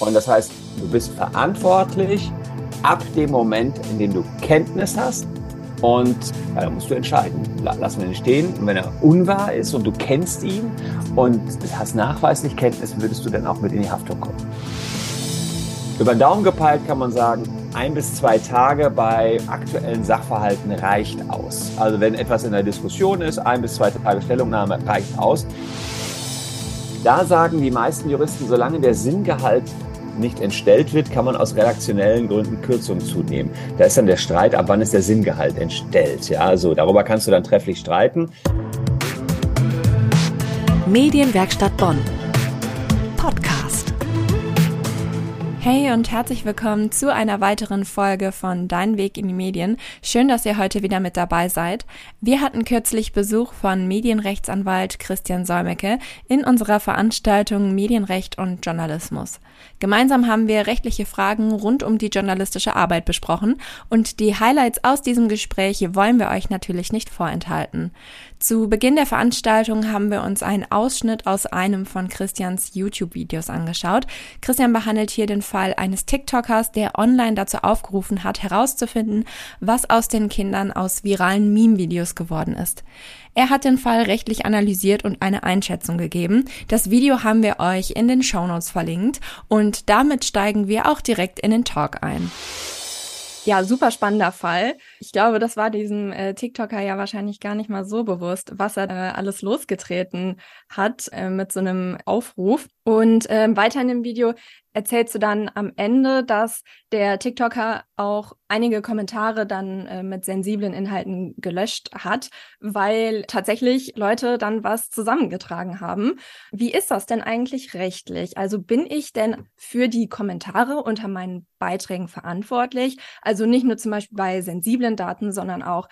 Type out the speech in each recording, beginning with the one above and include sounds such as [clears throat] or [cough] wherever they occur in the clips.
Und das heißt, du bist verantwortlich ab dem Moment, in dem du Kenntnis hast. Und ja, da musst du entscheiden. Lassen wir ihn stehen. Und wenn er unwahr ist und du kennst ihn und hast nachweislich Kenntnis, würdest du dann auch mit in die Haftung kommen. Über den Daumen gepeilt kann man sagen, ein bis zwei Tage bei aktuellen Sachverhalten reicht aus. Also wenn etwas in der Diskussion ist, ein bis zwei Tage Stellungnahme reicht aus. Da sagen die meisten Juristen, solange der Sinngehalt nicht entstellt wird, kann man aus redaktionellen Gründen Kürzungen zunehmen. Da ist dann der Streit, ab wann ist der Sinngehalt entstellt. Ja, also darüber kannst du dann trefflich streiten. Medienwerkstatt Bonn. Hey und herzlich willkommen zu einer weiteren Folge von Dein Weg in die Medien. Schön, dass ihr heute wieder mit dabei seid. Wir hatten kürzlich Besuch von Medienrechtsanwalt Christian Solmecke in unserer Veranstaltung Medienrecht und Journalismus. Gemeinsam haben wir rechtliche Fragen rund um die journalistische Arbeit besprochen und die Highlights aus diesem Gespräch wollen wir euch natürlich nicht vorenthalten. Zu Beginn der Veranstaltung haben wir uns einen Ausschnitt aus einem von Christians YouTube-Videos angeschaut. Christian behandelt hier den Fall eines TikTokers, der online dazu aufgerufen hat, herauszufinden, was aus den Kindern aus viralen Meme-Videos geworden ist. Er hat den Fall rechtlich analysiert und eine Einschätzung gegeben. Das Video haben wir euch in den Shownotes verlinkt und damit steigen wir auch direkt in den Talk ein. Ja, super spannender Fall. Ich glaube, das war diesem äh, TikToker ja wahrscheinlich gar nicht mal so bewusst, was er äh, alles losgetreten hat äh, mit so einem Aufruf. Und ähm, weiter in dem Video erzählst du dann am Ende, dass der TikToker auch einige Kommentare dann äh, mit sensiblen Inhalten gelöscht hat, weil tatsächlich Leute dann was zusammengetragen haben. Wie ist das denn eigentlich rechtlich? Also bin ich denn für die Kommentare unter meinen Beiträgen verantwortlich? Also nicht nur zum Beispiel bei sensiblen Daten, sondern auch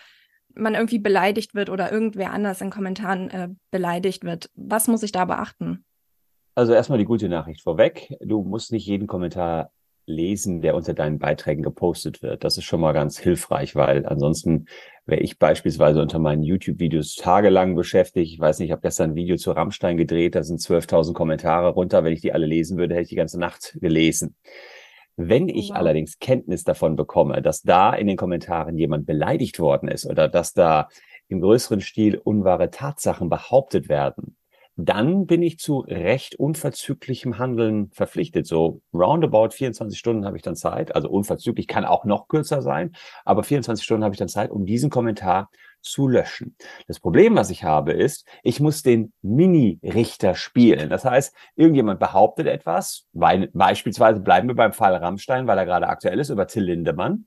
man irgendwie beleidigt wird oder irgendwer anders in Kommentaren äh, beleidigt wird. Was muss ich da beachten? Also erstmal die gute Nachricht vorweg. Du musst nicht jeden Kommentar lesen, der unter deinen Beiträgen gepostet wird. Das ist schon mal ganz hilfreich, weil ansonsten wäre ich beispielsweise unter meinen YouTube-Videos tagelang beschäftigt. Ich weiß nicht, ich habe gestern ein Video zu Rammstein gedreht, da sind 12.000 Kommentare runter. Wenn ich die alle lesen würde, hätte ich die ganze Nacht gelesen. Wenn ich wow. allerdings Kenntnis davon bekomme, dass da in den Kommentaren jemand beleidigt worden ist oder dass da im größeren Stil unwahre Tatsachen behauptet werden, dann bin ich zu recht unverzüglichem Handeln verpflichtet. So roundabout 24 Stunden habe ich dann Zeit. Also unverzüglich kann auch noch kürzer sein, aber 24 Stunden habe ich dann Zeit, um diesen Kommentar zu löschen. Das Problem, was ich habe, ist, ich muss den Mini-Richter spielen. Das heißt, irgendjemand behauptet etwas, weil beispielsweise bleiben wir beim Fall Rammstein, weil er gerade aktuell ist, über Till Lindemann.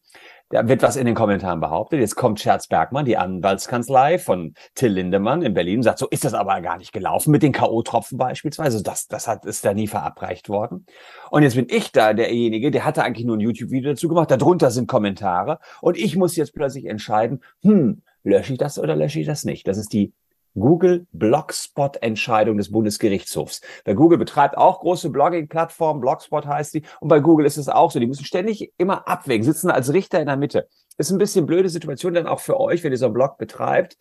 Da wird was in den Kommentaren behauptet. Jetzt kommt Scherz Bergmann, die Anwaltskanzlei von Till Lindemann in Berlin, sagt, so ist das aber gar nicht gelaufen mit den K.O.-Tropfen beispielsweise. Das, das hat, ist da nie verabreicht worden. Und jetzt bin ich da derjenige, der hatte eigentlich nur ein YouTube-Video dazu gemacht. Darunter sind Kommentare. Und ich muss jetzt plötzlich entscheiden, hm, lösche ich das oder lösche ich das nicht? Das ist die Google Blogspot Entscheidung des Bundesgerichtshofs. Weil Google betreibt auch große Blogging-Plattformen, Blogspot heißt die, und bei Google ist es auch so. Die müssen ständig immer abwägen, sitzen als Richter in der Mitte. Ist ein bisschen blöde Situation dann auch für euch, wenn ihr so einen Blog betreibt.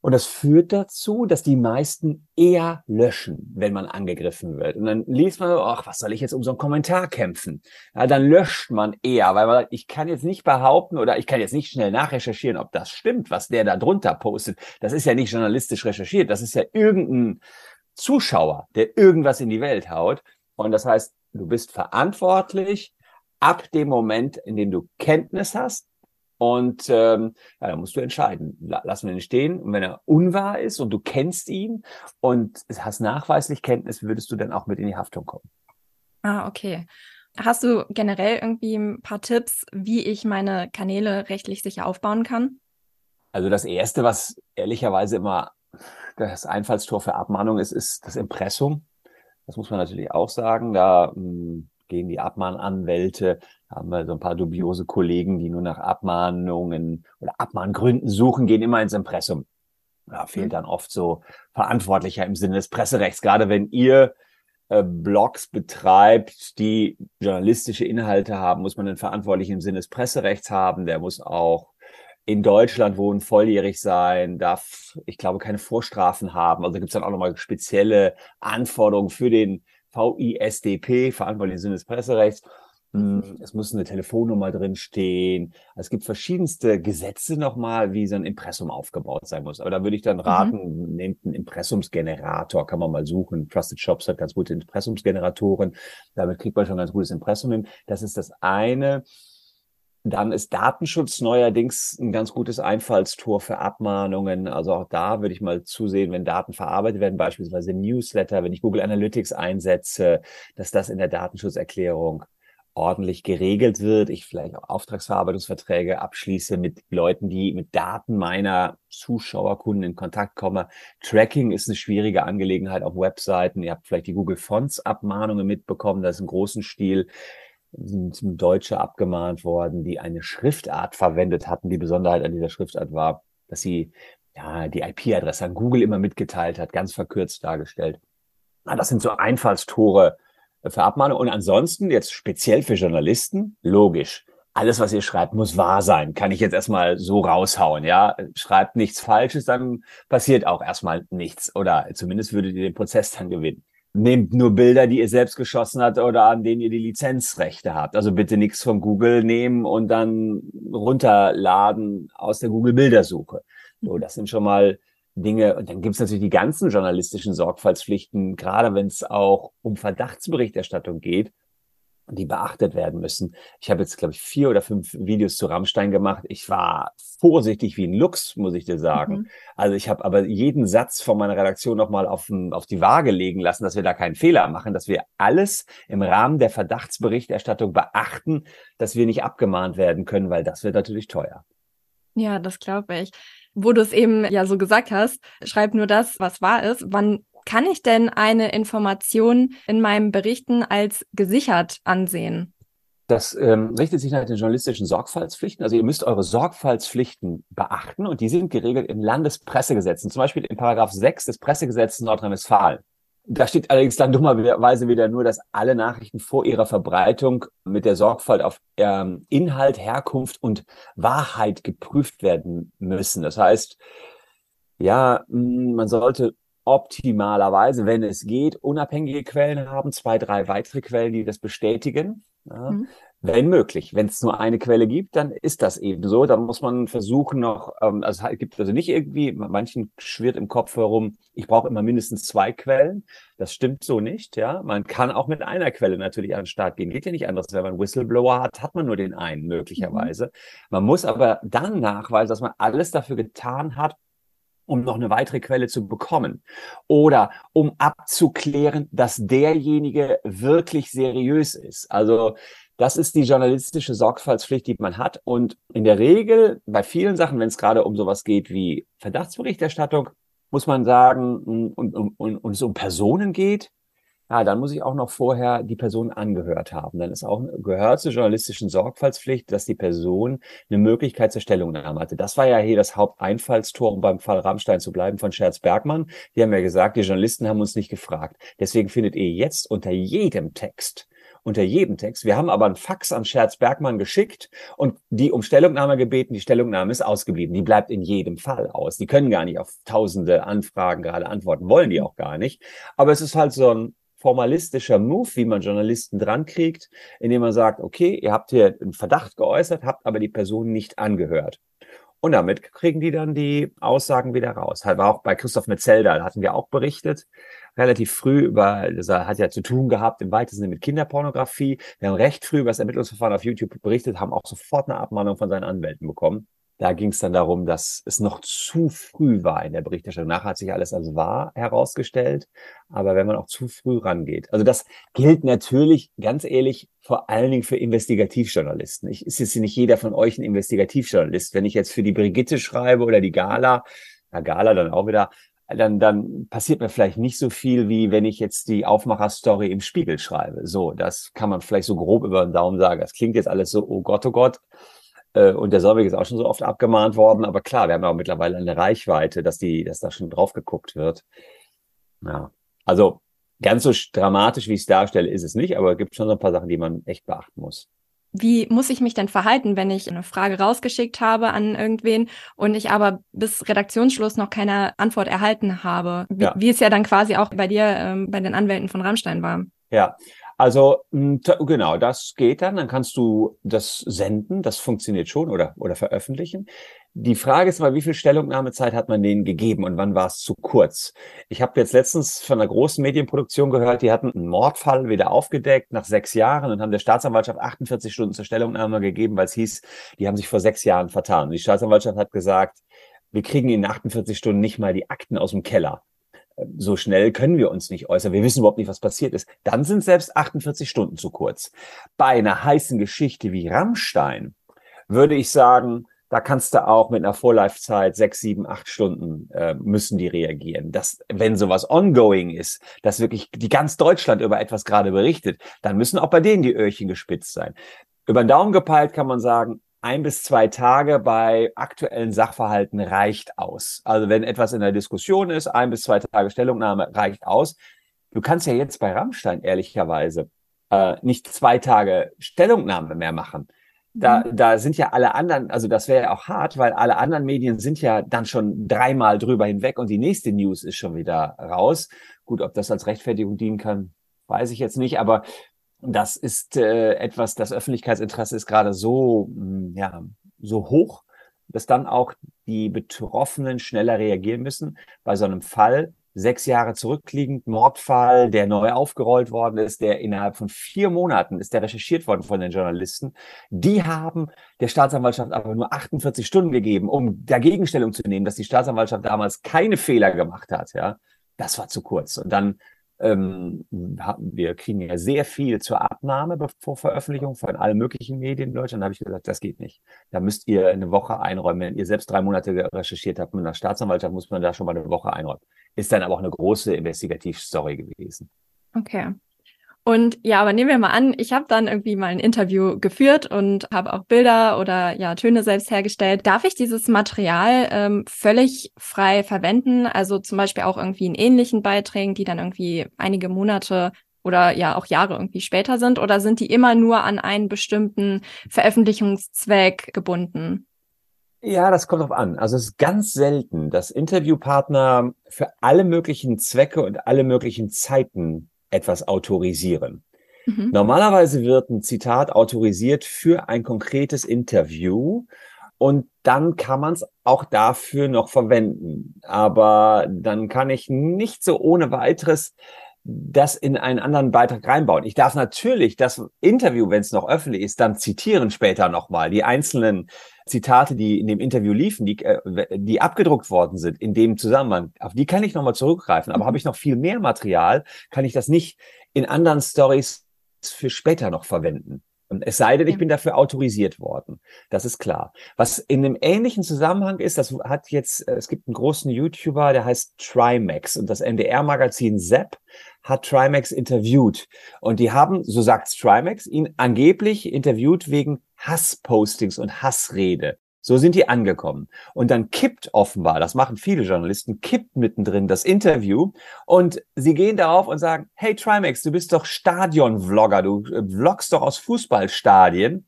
Und das führt dazu, dass die meisten eher löschen, wenn man angegriffen wird. Und dann liest man, ach, was soll ich jetzt um so einen Kommentar kämpfen? Ja, dann löscht man eher, weil man, ich kann jetzt nicht behaupten oder ich kann jetzt nicht schnell nachrecherchieren, ob das stimmt, was der da drunter postet. Das ist ja nicht journalistisch recherchiert. Das ist ja irgendein Zuschauer, der irgendwas in die Welt haut. Und das heißt, du bist verantwortlich ab dem Moment, in dem du Kenntnis hast, und ähm, ja, da musst du entscheiden. Lassen wir ihn stehen. Und wenn er unwahr ist und du kennst ihn und hast nachweislich Kenntnis, würdest du dann auch mit in die Haftung kommen. Ah, okay. Hast du generell irgendwie ein paar Tipps, wie ich meine Kanäle rechtlich sicher aufbauen kann? Also das Erste, was ehrlicherweise immer das Einfallstor für Abmahnung ist, ist das Impressum. Das muss man natürlich auch sagen. Da mh, gehen die Abmahnanwälte, haben wir so ein paar dubiose Kollegen, die nur nach Abmahnungen oder Abmahngründen suchen, gehen immer ins Impressum. Da fehlt mhm. dann oft so Verantwortlicher im Sinne des Presserechts. Gerade wenn ihr äh, Blogs betreibt, die journalistische Inhalte haben, muss man einen Verantwortlichen im Sinne des Presserechts haben. Der muss auch in Deutschland wohnen, volljährig sein, darf, ich glaube, keine Vorstrafen haben. Also gibt es dann auch nochmal spezielle Anforderungen für den VISDP, verantwortlich im Sinne des Presserechts. Hm, es muss eine Telefonnummer drin stehen. Es gibt verschiedenste Gesetze nochmal, wie so ein Impressum aufgebaut sein muss. Aber da würde ich dann mhm. raten, mhm. nehmt einen Impressumsgenerator, kann man mal suchen. Trusted Shops hat ganz gute Impressumsgeneratoren. Damit kriegt man schon ein ganz gutes Impressum hin. Das ist das eine. Dann ist Datenschutz neuerdings ein ganz gutes Einfallstor für Abmahnungen. Also auch da würde ich mal zusehen, wenn Daten verarbeitet werden, beispielsweise Newsletter, wenn ich Google Analytics einsetze, dass das in der Datenschutzerklärung ordentlich geregelt wird, ich vielleicht auch Auftragsverarbeitungsverträge abschließe mit Leuten, die mit Daten meiner Zuschauerkunden in Kontakt kommen. Tracking ist eine schwierige Angelegenheit auf Webseiten. Ihr habt vielleicht die Google Fonts Abmahnungen mitbekommen, das ist im großen Stil sind Deutsche abgemahnt worden, die eine Schriftart verwendet hatten. Die Besonderheit an dieser Schriftart war, dass sie ja die IP-Adresse an Google immer mitgeteilt hat, ganz verkürzt dargestellt. Na, das sind so Einfallstore, für Abmahnung. Und ansonsten jetzt speziell für Journalisten, logisch. Alles, was ihr schreibt, muss wahr sein. Kann ich jetzt erstmal so raushauen, ja? Schreibt nichts Falsches, dann passiert auch erstmal nichts. Oder zumindest würdet ihr den Prozess dann gewinnen. Nehmt nur Bilder, die ihr selbst geschossen habt oder an denen ihr die Lizenzrechte habt. Also bitte nichts von Google nehmen und dann runterladen aus der Google Bildersuche. So, das sind schon mal Dinge. Und dann gibt es natürlich die ganzen journalistischen Sorgfaltspflichten, gerade wenn es auch um Verdachtsberichterstattung geht, die beachtet werden müssen. Ich habe jetzt, glaube ich, vier oder fünf Videos zu Rammstein gemacht. Ich war vorsichtig wie ein Luchs, muss ich dir sagen. Mhm. Also ich habe aber jeden Satz von meiner Redaktion nochmal auf, auf die Waage legen lassen, dass wir da keinen Fehler machen, dass wir alles im Rahmen der Verdachtsberichterstattung beachten, dass wir nicht abgemahnt werden können, weil das wird natürlich teuer. Ja, das glaube ich wo du es eben ja so gesagt hast, schreib nur das, was wahr ist. Wann kann ich denn eine Information in meinem Berichten als gesichert ansehen? Das ähm, richtet sich nach den journalistischen Sorgfaltspflichten. Also ihr müsst eure Sorgfaltspflichten beachten und die sind geregelt in Landespressegesetzen, zum Beispiel in Paragraph 6 des Pressegesetzes Nordrhein-Westfalen. Da steht allerdings dann dummerweise wieder nur, dass alle Nachrichten vor ihrer Verbreitung mit der Sorgfalt auf ähm, Inhalt, Herkunft und Wahrheit geprüft werden müssen. Das heißt, ja, mm, man sollte optimalerweise, wenn es geht, unabhängige Quellen haben, zwei, drei weitere Quellen, die das bestätigen. Ja. Mhm wenn möglich. Wenn es nur eine Quelle gibt, dann ist das eben so. Dann muss man versuchen noch, ähm, also es gibt also nicht irgendwie, manchen schwirrt im Kopf herum, ich brauche immer mindestens zwei Quellen. Das stimmt so nicht, ja. Man kann auch mit einer Quelle natürlich an den Start gehen. Geht ja nicht anders. Wenn man Whistleblower hat, hat man nur den einen möglicherweise. Mhm. Man muss aber dann nachweisen, dass man alles dafür getan hat, um noch eine weitere Quelle zu bekommen oder um abzuklären, dass derjenige wirklich seriös ist. Also das ist die journalistische Sorgfaltspflicht, die man hat. Und in der Regel, bei vielen Sachen, wenn es gerade um sowas geht wie Verdachtsberichterstattung, muss man sagen, und, und, und, und es um Personen geht, ja, dann muss ich auch noch vorher die Person angehört haben. Dann ist auch gehört zur journalistischen Sorgfaltspflicht, dass die Person eine Möglichkeit zur Stellungnahme hatte. Das war ja hier das Haupteinfallstor, um beim Fall Rammstein zu bleiben von Scherz Bergmann. Die haben ja gesagt, die Journalisten haben uns nicht gefragt. Deswegen findet ihr jetzt unter jedem Text unter jedem Text. Wir haben aber einen Fax an Scherz Bergmann geschickt und die um Stellungnahme gebeten. Die Stellungnahme ist ausgeblieben. Die bleibt in jedem Fall aus. Die können gar nicht auf tausende Anfragen gerade antworten, wollen die auch gar nicht. Aber es ist halt so ein formalistischer Move, wie man Journalisten dran kriegt, indem man sagt, okay, ihr habt hier einen Verdacht geäußert, habt aber die Person nicht angehört. Und damit kriegen die dann die Aussagen wieder raus. Halt war auch bei Christoph Metzelder, hatten wir auch berichtet, relativ früh über, das hat ja zu tun gehabt im weitesten Sinne mit Kinderpornografie. Wir haben recht früh über das Ermittlungsverfahren auf YouTube berichtet, haben auch sofort eine Abmahnung von seinen Anwälten bekommen. Da ging es dann darum, dass es noch zu früh war in der Berichterstattung. Nachher hat sich alles als wahr herausgestellt. Aber wenn man auch zu früh rangeht. Also das gilt natürlich, ganz ehrlich, vor allen Dingen für Investigativjournalisten. Ich, ist jetzt nicht jeder von euch ein Investigativjournalist. Wenn ich jetzt für die Brigitte schreibe oder die Gala, na Gala dann auch wieder, dann, dann passiert mir vielleicht nicht so viel, wie wenn ich jetzt die Aufmacherstory im Spiegel schreibe. So, das kann man vielleicht so grob über den Daumen sagen. Das klingt jetzt alles so, oh Gott, oh Gott. Äh, und der Solvig ist auch schon so oft abgemahnt worden. Aber klar, wir haben ja auch mittlerweile eine Reichweite, dass die, dass da schon drauf geguckt wird. Ja. Also ganz so dramatisch, wie ich es darstelle, ist es nicht, aber es gibt schon so ein paar Sachen, die man echt beachten muss. Wie muss ich mich denn verhalten, wenn ich eine Frage rausgeschickt habe an irgendwen und ich aber bis Redaktionsschluss noch keine Antwort erhalten habe? Wie, ja. wie es ja dann quasi auch bei dir ähm, bei den Anwälten von Rammstein war. Ja, also genau, das geht dann. Dann kannst du das senden. Das funktioniert schon oder, oder veröffentlichen. Die Frage ist mal, wie viel Stellungnahmezeit hat man denen gegeben und wann war es zu kurz? Ich habe jetzt letztens von einer großen Medienproduktion gehört, die hatten einen Mordfall wieder aufgedeckt nach sechs Jahren und haben der Staatsanwaltschaft 48 Stunden zur Stellungnahme gegeben, weil es hieß, die haben sich vor sechs Jahren vertan. Die Staatsanwaltschaft hat gesagt, wir kriegen in 48 Stunden nicht mal die Akten aus dem Keller so schnell können wir uns nicht äußern. Wir wissen überhaupt nicht, was passiert ist. Dann sind selbst 48 Stunden zu kurz. Bei einer heißen Geschichte wie Rammstein würde ich sagen, da kannst du auch mit einer Vorlaufzeit sechs, sieben, acht Stunden äh, müssen die reagieren. Das, wenn sowas ongoing ist, dass wirklich die ganz Deutschland über etwas gerade berichtet, dann müssen auch bei denen die Öhrchen gespitzt sein. Über den Daumen gepeilt kann man sagen, ein bis zwei Tage bei aktuellen Sachverhalten reicht aus. Also wenn etwas in der Diskussion ist, ein bis zwei Tage Stellungnahme reicht aus. Du kannst ja jetzt bei Rammstein ehrlicherweise äh, nicht zwei Tage Stellungnahme mehr machen. Da, mhm. da sind ja alle anderen, also das wäre ja auch hart, weil alle anderen Medien sind ja dann schon dreimal drüber hinweg und die nächste News ist schon wieder raus. Gut, ob das als Rechtfertigung dienen kann, weiß ich jetzt nicht, aber das ist äh, etwas, das Öffentlichkeitsinteresse ist gerade so, hm, ja, so hoch, dass dann auch die Betroffenen schneller reagieren müssen. Bei so einem Fall, sechs Jahre zurückliegend, Mordfall, der neu aufgerollt worden ist, der innerhalb von vier Monaten ist der recherchiert worden von den Journalisten. Die haben der Staatsanwaltschaft aber nur 48 Stunden gegeben, um dagegen Stellung zu nehmen, dass die Staatsanwaltschaft damals keine Fehler gemacht hat. Ja, das war zu kurz. Und dann ähm, wir kriegen ja sehr viel zur Abnahme vor Veröffentlichung von allen möglichen Medien in Deutschland. Da habe ich gesagt, das geht nicht. Da müsst ihr eine Woche einräumen. Wenn ihr selbst drei Monate recherchiert habt mit einer Staatsanwaltschaft, muss man da schon mal eine Woche einräumen. Ist dann aber auch eine große Investigativstory gewesen. Okay. Und ja, aber nehmen wir mal an, ich habe dann irgendwie mal ein Interview geführt und habe auch Bilder oder ja Töne selbst hergestellt. Darf ich dieses Material ähm, völlig frei verwenden? Also zum Beispiel auch irgendwie in ähnlichen Beiträgen, die dann irgendwie einige Monate oder ja auch Jahre irgendwie später sind? Oder sind die immer nur an einen bestimmten Veröffentlichungszweck gebunden? Ja, das kommt drauf an. Also es ist ganz selten, dass Interviewpartner für alle möglichen Zwecke und alle möglichen Zeiten etwas autorisieren. Mhm. Normalerweise wird ein Zitat autorisiert für ein konkretes Interview und dann kann man es auch dafür noch verwenden. Aber dann kann ich nicht so ohne weiteres das in einen anderen Beitrag reinbauen. Ich darf natürlich das Interview, wenn es noch öffentlich ist, dann zitieren später nochmal. Die einzelnen Zitate, die in dem Interview liefen, die, äh, die abgedruckt worden sind in dem Zusammenhang, auf die kann ich nochmal zurückgreifen. Aber mhm. habe ich noch viel mehr Material, kann ich das nicht in anderen Stories für später noch verwenden. Und es sei denn, ich bin dafür autorisiert worden. Das ist klar. Was in einem ähnlichen Zusammenhang ist, das hat jetzt, äh, es gibt einen großen YouTuber, der heißt Trimax und das NDR-Magazin Zepp hat Trimax interviewt. Und die haben, so sagt Trimax, ihn angeblich interviewt wegen Hasspostings und Hassrede. So sind die angekommen. Und dann kippt offenbar, das machen viele Journalisten, kippt mittendrin das Interview und sie gehen darauf und sagen, hey Trimax, du bist doch Stadion-Vlogger, du äh, vloggst doch aus Fußballstadien.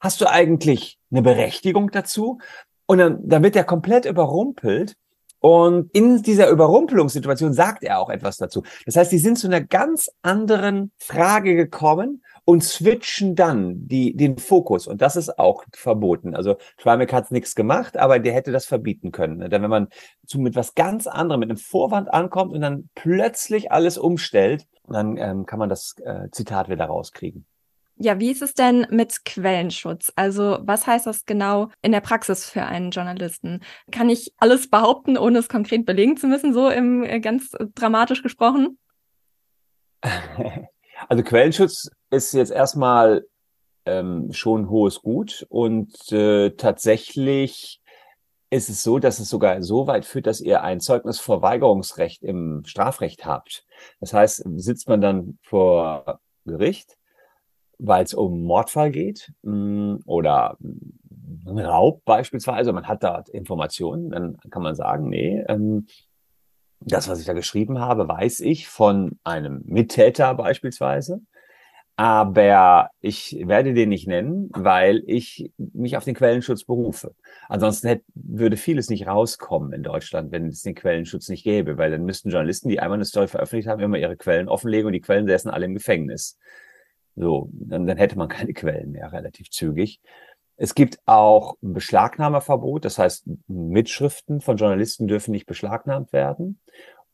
Hast du eigentlich eine Berechtigung dazu? Und dann, dann wird er komplett überrumpelt und in dieser Überrumpelungssituation sagt er auch etwas dazu. Das heißt, die sind zu einer ganz anderen Frage gekommen und switchen dann die, den Fokus. Und das ist auch verboten. Also Trimac hat nichts gemacht, aber der hätte das verbieten können. Denn wenn man zu mit was ganz anderem, mit einem Vorwand ankommt und dann plötzlich alles umstellt, dann ähm, kann man das äh, Zitat wieder rauskriegen. Ja, wie ist es denn mit Quellenschutz? Also was heißt das genau in der Praxis für einen Journalisten? Kann ich alles behaupten, ohne es konkret belegen zu müssen, so im äh, ganz dramatisch gesprochen? [laughs] Also Quellenschutz ist jetzt erstmal ähm, schon hohes Gut und äh, tatsächlich ist es so, dass es sogar so weit führt, dass ihr ein Zeugnisverweigerungsrecht im Strafrecht habt. Das heißt, sitzt man dann vor Gericht weil es um Mordfall geht mh, mm, oder Raub beispielsweise, man hat da Informationen, dann kann man sagen, nee, ähm, das, was ich da geschrieben habe, weiß ich von einem Mittäter beispielsweise. aber ich werde den nicht nennen, weil ich mich auf den Quellenschutz berufe. Ansonsten hätte, würde vieles nicht rauskommen in Deutschland, wenn es den Quellenschutz nicht gäbe, weil dann müssten Journalisten, die einmal eine Story veröffentlicht haben, immer ihre Quellen offenlegen und die Quellen säßen alle im Gefängnis. So, dann, dann hätte man keine [laughs] Quellen mehr relativ zügig. Es gibt auch ein Beschlagnahmeverbot, das heißt, Mitschriften von Journalisten dürfen nicht beschlagnahmt werden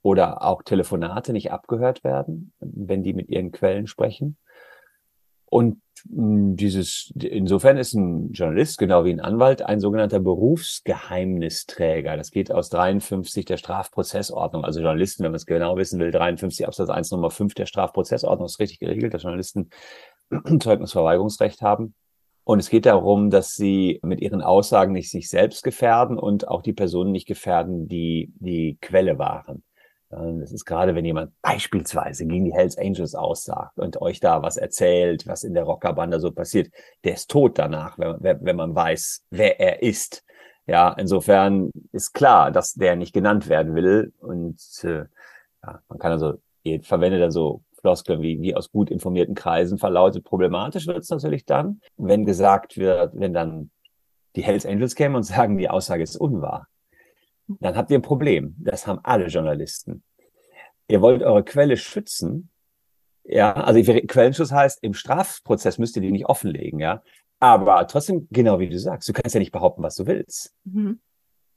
oder auch Telefonate nicht abgehört werden, wenn die mit ihren Quellen sprechen. Und hm, dieses, insofern ist ein Journalist, genau wie ein Anwalt, ein sogenannter Berufsgeheimnisträger. Das geht aus 53 der Strafprozessordnung. Also Journalisten, wenn man es genau wissen will, 53 Absatz 1 Nummer 5 der Strafprozessordnung ist richtig geregelt, dass Journalisten [clears throat] Zeugnisverweigerungsrecht haben. Und es geht darum, dass sie mit ihren Aussagen nicht sich selbst gefährden und auch die Personen nicht gefährden, die die Quelle waren. Das ist gerade, wenn jemand beispielsweise gegen die Hells Angels aussagt und euch da was erzählt, was in der Rockerbande so passiert, der ist tot danach, wenn, wenn man weiß, wer er ist. Ja, insofern ist klar, dass der nicht genannt werden will. Und äh, ja, man kann also, ihr verwendet dann so Floskeln wie, wie aus gut informierten Kreisen verlautet. Problematisch wird es natürlich dann, wenn gesagt wird, wenn dann die Hells Angels kämen und sagen, die Aussage ist unwahr dann habt ihr ein Problem. Das haben alle Journalisten. Ihr wollt eure Quelle schützen. Ja, also Quellenschutz heißt, im Strafprozess müsst ihr die nicht offenlegen, ja. Aber trotzdem, genau wie du sagst, du kannst ja nicht behaupten, was du willst. Mhm.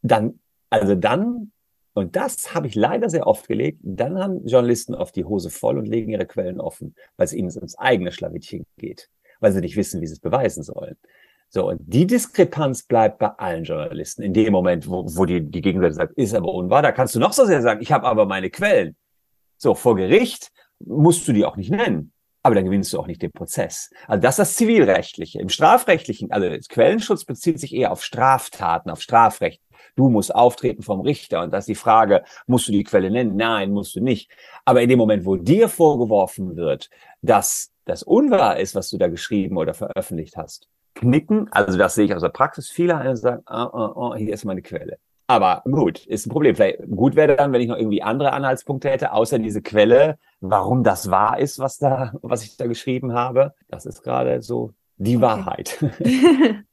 Dann, also dann, und das habe ich leider sehr oft gelegt, dann haben Journalisten oft die Hose voll und legen ihre Quellen offen, weil es ihnen ins eigene Schlawittchen geht, weil sie nicht wissen, wie sie es beweisen sollen. So, und die Diskrepanz bleibt bei allen Journalisten. In dem Moment, wo, wo die, die Gegenseite sagt, ist aber unwahr, da kannst du noch so sehr sagen, ich habe aber meine Quellen. So, vor Gericht musst du die auch nicht nennen. Aber dann gewinnst du auch nicht den Prozess. Also das ist das Zivilrechtliche. Im Strafrechtlichen, also Quellenschutz bezieht sich eher auf Straftaten, auf Strafrecht. Du musst auftreten vom Richter und das ist die Frage, musst du die Quelle nennen? Nein, musst du nicht. Aber in dem Moment, wo dir vorgeworfen wird, dass das unwahr ist, was du da geschrieben oder veröffentlicht hast, knicken. Also das sehe ich aus der Praxis. Viele sagen, oh, oh, oh, hier ist meine Quelle. Aber gut, ist ein Problem. Vielleicht gut wäre dann, wenn ich noch irgendwie andere Anhaltspunkte hätte, außer diese Quelle, warum das wahr ist, was da, was ich da geschrieben habe. Das ist gerade so die okay. Wahrheit. [laughs]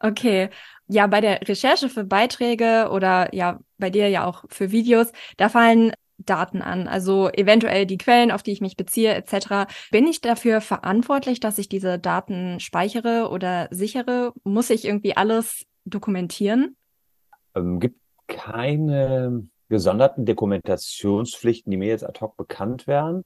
okay. Ja, bei der Recherche für Beiträge oder ja, bei dir ja auch für Videos, da fallen Daten an, also eventuell die Quellen, auf die ich mich beziehe, etc. Bin ich dafür verantwortlich, dass ich diese Daten speichere oder sichere? Muss ich irgendwie alles dokumentieren? Ähm, gibt keine gesonderten Dokumentationspflichten, die mir jetzt ad hoc bekannt wären.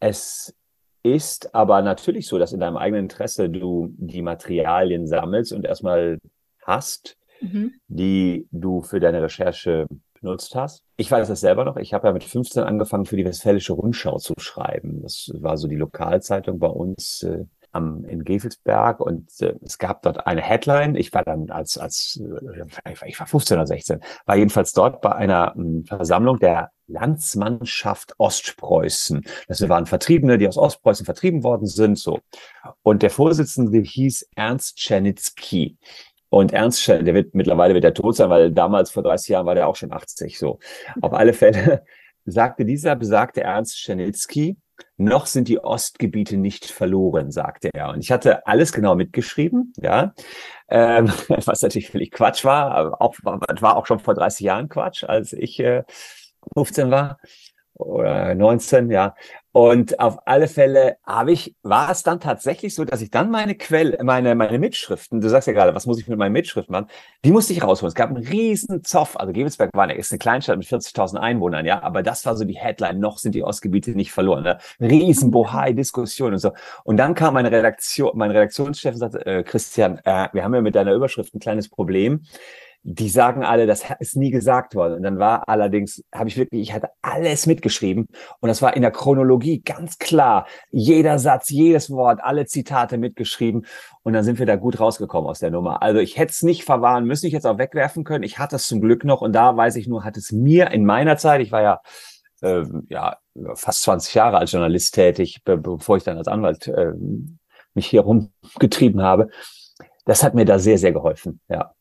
Es ist aber natürlich so, dass in deinem eigenen Interesse du die Materialien sammelst und erstmal hast, mhm. die du für deine Recherche benutzt hast. Ich weiß das selber noch. Ich habe ja mit 15 angefangen, für die Westfälische Rundschau zu schreiben. Das war so die Lokalzeitung bei uns äh, am, in Gefelsberg und äh, es gab dort eine Headline. Ich war dann als, als äh, ich war 15 oder 16, war jedenfalls dort bei einer äh, Versammlung der Landsmannschaft Ostpreußen. Das waren Vertriebene, die aus Ostpreußen vertrieben worden sind, so. Und der Vorsitzende hieß Ernst Czernitzky. Und Ernst, der wird mittlerweile wird er tot sein, weil damals vor 30 Jahren war der auch schon 80. So. Auf alle Fälle [laughs] sagte dieser besagte Ernst Schenilski, noch sind die Ostgebiete nicht verloren, sagte er. Und ich hatte alles genau mitgeschrieben, ja, ähm, [laughs] was natürlich völlig Quatsch war, aber auch, war auch schon vor 30 Jahren Quatsch, als ich äh, 15 war oder 19, ja. Und auf alle Fälle habe ich, war es dann tatsächlich so, dass ich dann meine Quelle, meine, meine Mitschriften, du sagst ja gerade, was muss ich mit meinen Mitschriften machen, die musste ich rausholen. Es gab einen riesen Zoff, also Gebelsberg war eine, ist eine Kleinstadt mit 40.000 Einwohnern, ja, aber das war so die Headline, noch sind die Ostgebiete nicht verloren, ne? riesen Bohai-Diskussion und so. Und dann kam meine Redaktion, mein Redaktionschef und sagte, äh, Christian, äh, wir haben ja mit deiner Überschrift ein kleines Problem die sagen alle, das ist nie gesagt worden. Und dann war allerdings, habe ich wirklich, ich hatte alles mitgeschrieben und das war in der Chronologie ganz klar. Jeder Satz, jedes Wort, alle Zitate mitgeschrieben und dann sind wir da gut rausgekommen aus der Nummer. Also ich hätte es nicht verwahren müssen, ich hätte es auch wegwerfen können. Ich hatte es zum Glück noch und da weiß ich nur, hat es mir in meiner Zeit, ich war ja äh, ja fast 20 Jahre als Journalist tätig, be bevor ich dann als Anwalt äh, mich hier rumgetrieben habe. Das hat mir da sehr, sehr geholfen, ja.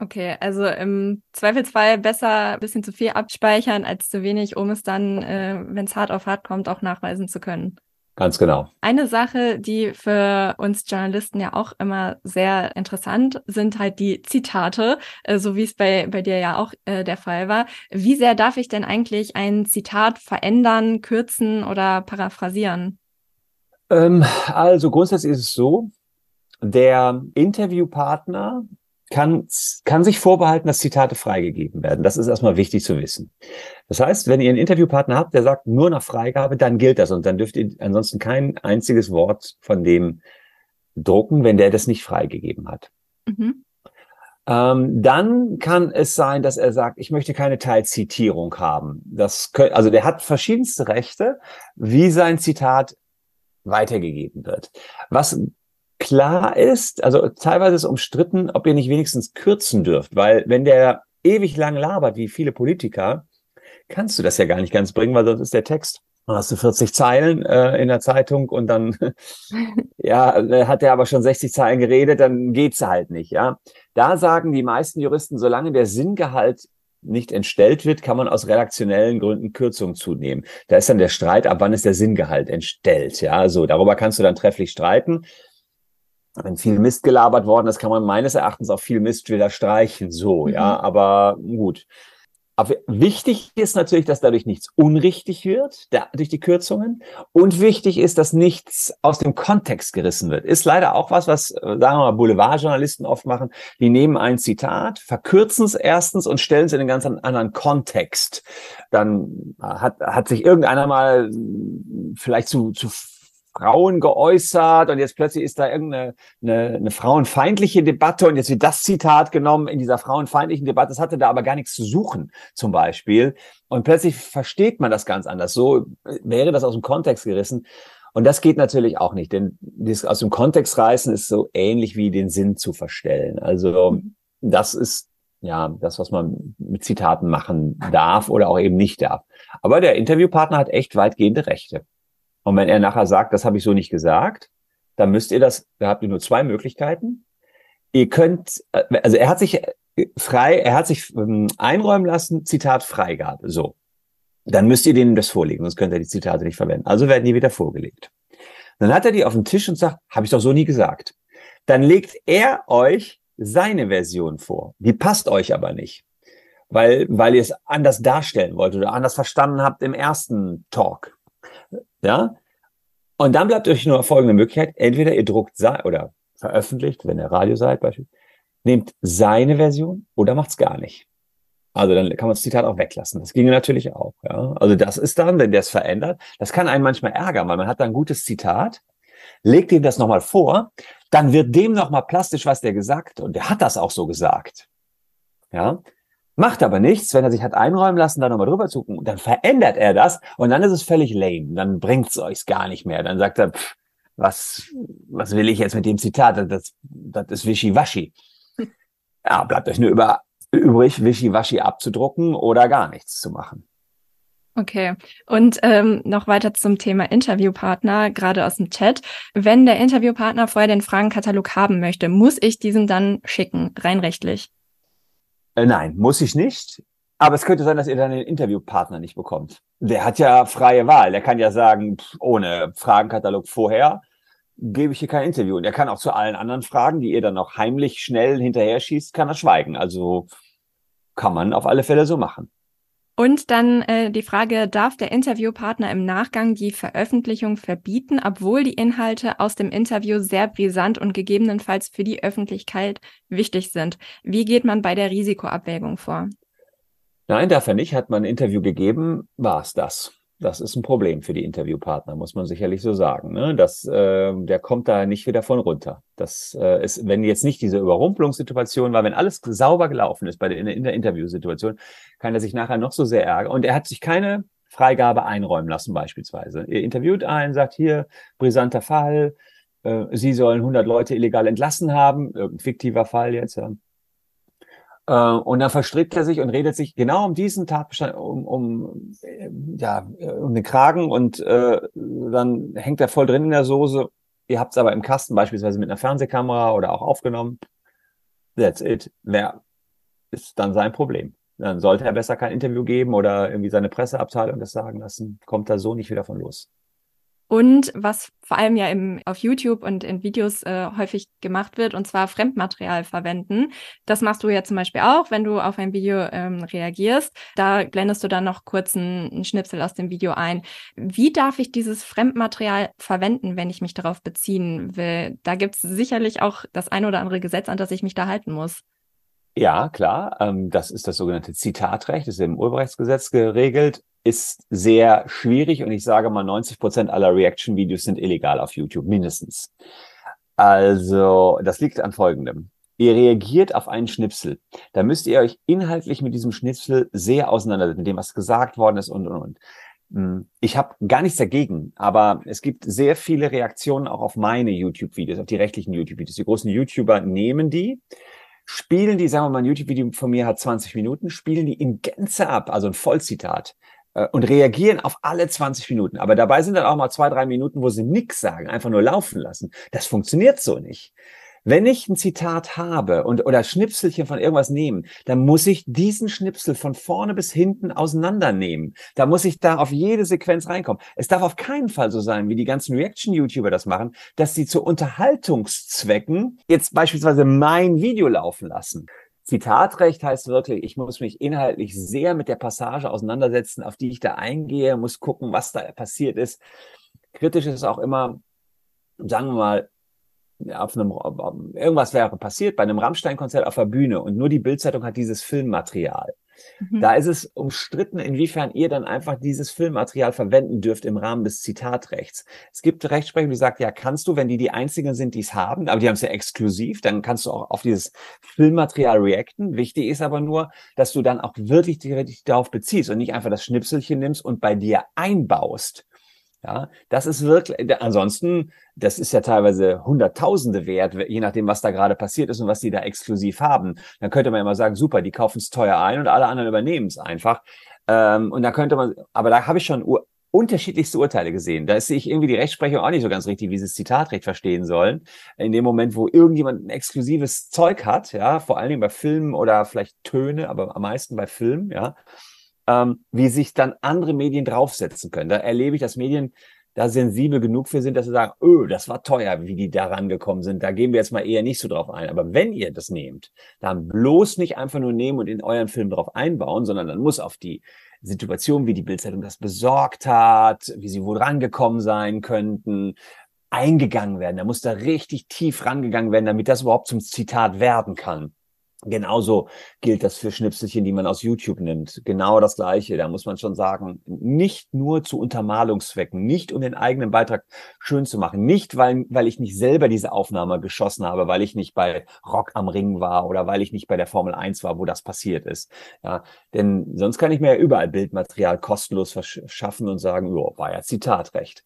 Okay, also im Zweifelsfall besser ein bisschen zu viel abspeichern als zu wenig, um es dann, äh, wenn es hart auf hart kommt, auch nachweisen zu können. Ganz genau. Eine Sache, die für uns Journalisten ja auch immer sehr interessant sind halt die Zitate, äh, so wie es bei, bei dir ja auch äh, der Fall war. Wie sehr darf ich denn eigentlich ein Zitat verändern, kürzen oder paraphrasieren? Ähm, also grundsätzlich ist es so, der Interviewpartner kann, kann sich vorbehalten, dass Zitate freigegeben werden. Das ist erstmal wichtig zu wissen. Das heißt, wenn ihr einen Interviewpartner habt, der sagt nur nach Freigabe, dann gilt das und dann dürft ihr ansonsten kein einziges Wort von dem drucken, wenn der das nicht freigegeben hat. Mhm. Ähm, dann kann es sein, dass er sagt, ich möchte keine Teilzitierung haben. Das können, also der hat verschiedenste Rechte, wie sein Zitat weitergegeben wird. Was klar ist, also teilweise ist umstritten, ob ihr nicht wenigstens kürzen dürft, weil wenn der ewig lang labert, wie viele Politiker, kannst du das ja gar nicht ganz bringen, weil sonst ist der Text. Dann hast du 40 Zeilen äh, in der Zeitung und dann [laughs] ja, äh, hat er aber schon 60 Zeilen geredet, dann geht's halt nicht, ja. Da sagen die meisten Juristen, solange der Sinngehalt nicht entstellt wird, kann man aus redaktionellen Gründen Kürzungen zunehmen. Da ist dann der Streit, ab wann ist der Sinngehalt entstellt, ja. So, darüber kannst du dann trefflich streiten wenn viel Mist gelabert worden ist, kann man meines Erachtens auch viel Mist wieder streichen. So, mhm. ja, aber gut. Aber wichtig ist natürlich, dass dadurch nichts unrichtig wird, da, durch die Kürzungen. Und wichtig ist, dass nichts aus dem Kontext gerissen wird. Ist leider auch was, was, äh, sagen wir mal, Boulevardjournalisten oft machen. Die nehmen ein Zitat, verkürzen es erstens und stellen es in einen ganz anderen Kontext. Dann hat, hat sich irgendeiner mal vielleicht zu, zu Frauen geäußert und jetzt plötzlich ist da irgendeine eine, eine frauenfeindliche Debatte und jetzt wird das Zitat genommen in dieser frauenfeindlichen Debatte. Das hatte da aber gar nichts zu suchen, zum Beispiel. Und plötzlich versteht man das ganz anders. So wäre das aus dem Kontext gerissen. Und das geht natürlich auch nicht, denn das aus dem Kontext reißen ist so ähnlich wie den Sinn zu verstellen. Also mhm. das ist ja das, was man mit Zitaten machen darf oder auch eben nicht darf. Aber der Interviewpartner hat echt weitgehende Rechte. Und wenn er nachher sagt, das habe ich so nicht gesagt, dann müsst ihr das, da habt ihr nur zwei Möglichkeiten. Ihr könnt, äh, also er hat sich frei, er hat sich ähm, einräumen lassen, Zitat Freigabe, so. Dann müsst ihr denen das vorlegen, sonst könnt ihr die Zitate nicht verwenden. Also werden die wieder vorgelegt. Dann hat er die auf den Tisch und sagt, habe ich doch so nie gesagt. Dann legt er euch seine Version vor. Die passt euch aber nicht, weil, weil ihr es anders darstellen wollt oder anders verstanden habt im ersten Talk. Ja? Und dann bleibt euch nur folgende Möglichkeit. Entweder ihr druckt oder veröffentlicht, wenn ihr Radio seid, beispielsweise, nehmt seine Version oder macht's gar nicht. Also dann kann man das Zitat auch weglassen. Das ginge natürlich auch. Ja? Also das ist dann, wenn der es verändert, das kann einen manchmal ärgern, weil man hat da ein gutes Zitat, legt ihm das nochmal vor, dann wird dem nochmal plastisch, was der gesagt und der hat das auch so gesagt. Ja, Macht aber nichts, wenn er sich hat einräumen lassen, da nochmal drüber zu gucken, dann verändert er das und dann ist es völlig lame. Dann bringt's euch gar nicht mehr. Dann sagt er, pff, was, was will ich jetzt mit dem Zitat? Das, das ist wischiwaschi. Ja, bleibt euch nur über, übrig, wischiwaschi abzudrucken oder gar nichts zu machen. Okay. Und ähm, noch weiter zum Thema Interviewpartner, gerade aus dem Chat. Wenn der Interviewpartner vorher den Fragenkatalog haben möchte, muss ich diesen dann schicken, rein rechtlich? Äh, nein, muss ich nicht. Aber es könnte sein, dass ihr dann den Interviewpartner nicht bekommt. Der hat ja freie Wahl. Der kann ja sagen, ohne Fragenkatalog vorher gebe ich hier kein Interview. Und er kann auch zu allen anderen Fragen, die ihr dann noch heimlich schnell hinterher schießt, kann er schweigen. Also kann man auf alle Fälle so machen. Und dann äh, die Frage, darf der Interviewpartner im Nachgang die Veröffentlichung verbieten, obwohl die Inhalte aus dem Interview sehr brisant und gegebenenfalls für die Öffentlichkeit wichtig sind? Wie geht man bei der Risikoabwägung vor? Nein, darf er nicht. Hat man ein Interview gegeben, war es das das ist ein Problem für die Interviewpartner, muss man sicherlich so sagen. Ne? Das, äh, der kommt da nicht wieder von runter. Das äh, ist, wenn jetzt nicht diese Überrumpelungssituation war, wenn alles sauber gelaufen ist bei der, in der Interviewsituation, kann er sich nachher noch so sehr ärgern. Und er hat sich keine Freigabe einräumen lassen, beispielsweise. Er interviewt einen, sagt hier, brisanter Fall, äh, Sie sollen 100 Leute illegal entlassen haben, irgendein fiktiver Fall jetzt. Ja. Äh, und dann verstrickt er sich und redet sich genau um diesen Tatbestand, um, um, äh, ja, um den Kragen und äh, dann hängt er voll drin in der Soße. Ihr habt es aber im Kasten beispielsweise mit einer Fernsehkamera oder auch aufgenommen. That's it. Wer ist dann sein Problem? Dann sollte er besser kein Interview geben oder irgendwie seine Presseabteilung das sagen lassen. Kommt da so nicht wieder von los. Und was vor allem ja im, auf YouTube und in Videos äh, häufig gemacht wird, und zwar Fremdmaterial verwenden. Das machst du ja zum Beispiel auch, wenn du auf ein Video ähm, reagierst. Da blendest du dann noch kurz einen, einen Schnipsel aus dem Video ein. Wie darf ich dieses Fremdmaterial verwenden, wenn ich mich darauf beziehen will? Da gibt es sicherlich auch das ein oder andere Gesetz, an das ich mich da halten muss. Ja, klar. Ähm, das ist das sogenannte Zitatrecht, das ist im Urheberrechtsgesetz geregelt ist sehr schwierig und ich sage mal, 90 Prozent aller Reaction-Videos sind illegal auf YouTube, mindestens. Also, das liegt an Folgendem. Ihr reagiert auf einen Schnipsel. Da müsst ihr euch inhaltlich mit diesem Schnipsel sehr auseinandersetzen, mit dem, was gesagt worden ist und, und, und. Hm, ich habe gar nichts dagegen, aber es gibt sehr viele Reaktionen auch auf meine YouTube-Videos, auf die rechtlichen YouTube-Videos. Die großen YouTuber nehmen die, spielen die, sagen wir mal, ein YouTube-Video von mir hat 20 Minuten, spielen die in Gänze ab, also ein Vollzitat. Äh, und reagieren auf alle 20 Minuten. Aber dabei sind dann auch mal zwei, drei Minuten, wo sie nichts sagen, einfach nur laufen lassen. Das funktioniert so nicht. Wenn ich ein Zitat habe und oder Schnipselchen von irgendwas nehmen, dann muss ich diesen Schnipsel von vorne bis hinten auseinandernehmen. Da muss ich da auf jede Sequenz reinkommen. Es darf auf keinen Fall so sein, wie die ganzen Reaction-YouTuber das machen, dass sie zu Unterhaltungszwecken jetzt beispielsweise mein Video laufen lassen. Zitatrecht heißt wirklich, ich muss mich inhaltlich sehr mit der Passage auseinandersetzen, auf die ich da eingehe, muss gucken, was da passiert ist. Kritisch ist auch immer, sagen wir mal, auf einem, irgendwas wäre passiert bei einem Rammstein-Konzert auf der Bühne und nur die Bildzeitung hat dieses Filmmaterial. Mhm. Da ist es umstritten, inwiefern ihr dann einfach dieses Filmmaterial verwenden dürft im Rahmen des Zitatrechts. Es gibt Rechtsprechung, die sagt, ja, kannst du, wenn die die einzigen sind, die es haben, aber die haben es ja exklusiv, dann kannst du auch auf dieses Filmmaterial reacten. Wichtig ist aber nur, dass du dann auch wirklich dich darauf beziehst und nicht einfach das Schnipselchen nimmst und bei dir einbaust. Ja, das ist wirklich, ansonsten, das ist ja teilweise Hunderttausende wert, je nachdem, was da gerade passiert ist und was die da exklusiv haben. Dann könnte man immer sagen, super, die kaufen es teuer ein und alle anderen übernehmen es einfach. Ähm, und da könnte man, aber da habe ich schon unterschiedlichste Urteile gesehen. Da sehe ich irgendwie die Rechtsprechung auch nicht so ganz richtig, wie sie das Zitatrecht verstehen sollen. In dem Moment, wo irgendjemand ein exklusives Zeug hat, ja, vor allen Dingen bei Filmen oder vielleicht Töne, aber am meisten bei Filmen, ja, ähm, wie sich dann andere Medien draufsetzen können. Da erlebe ich, dass Medien da sensibel genug für sind, dass sie sagen, öh, das war teuer, wie die da rangekommen sind. Da gehen wir jetzt mal eher nicht so drauf ein. Aber wenn ihr das nehmt, dann bloß nicht einfach nur nehmen und in euren Film drauf einbauen, sondern dann muss auf die Situation, wie die Bildzeitung das besorgt hat, wie sie wohl rangekommen sein könnten, eingegangen werden. Da muss da richtig tief rangegangen werden, damit das überhaupt zum Zitat werden kann. Genauso gilt das für Schnipselchen, die man aus YouTube nimmt. Genau das Gleiche. Da muss man schon sagen, nicht nur zu Untermalungszwecken, nicht um den eigenen Beitrag schön zu machen, nicht weil, weil ich nicht selber diese Aufnahme geschossen habe, weil ich nicht bei Rock am Ring war oder weil ich nicht bei der Formel 1 war, wo das passiert ist. Ja, denn sonst kann ich mir ja überall Bildmaterial kostenlos verschaffen und sagen, ja, war ja Zitatrecht.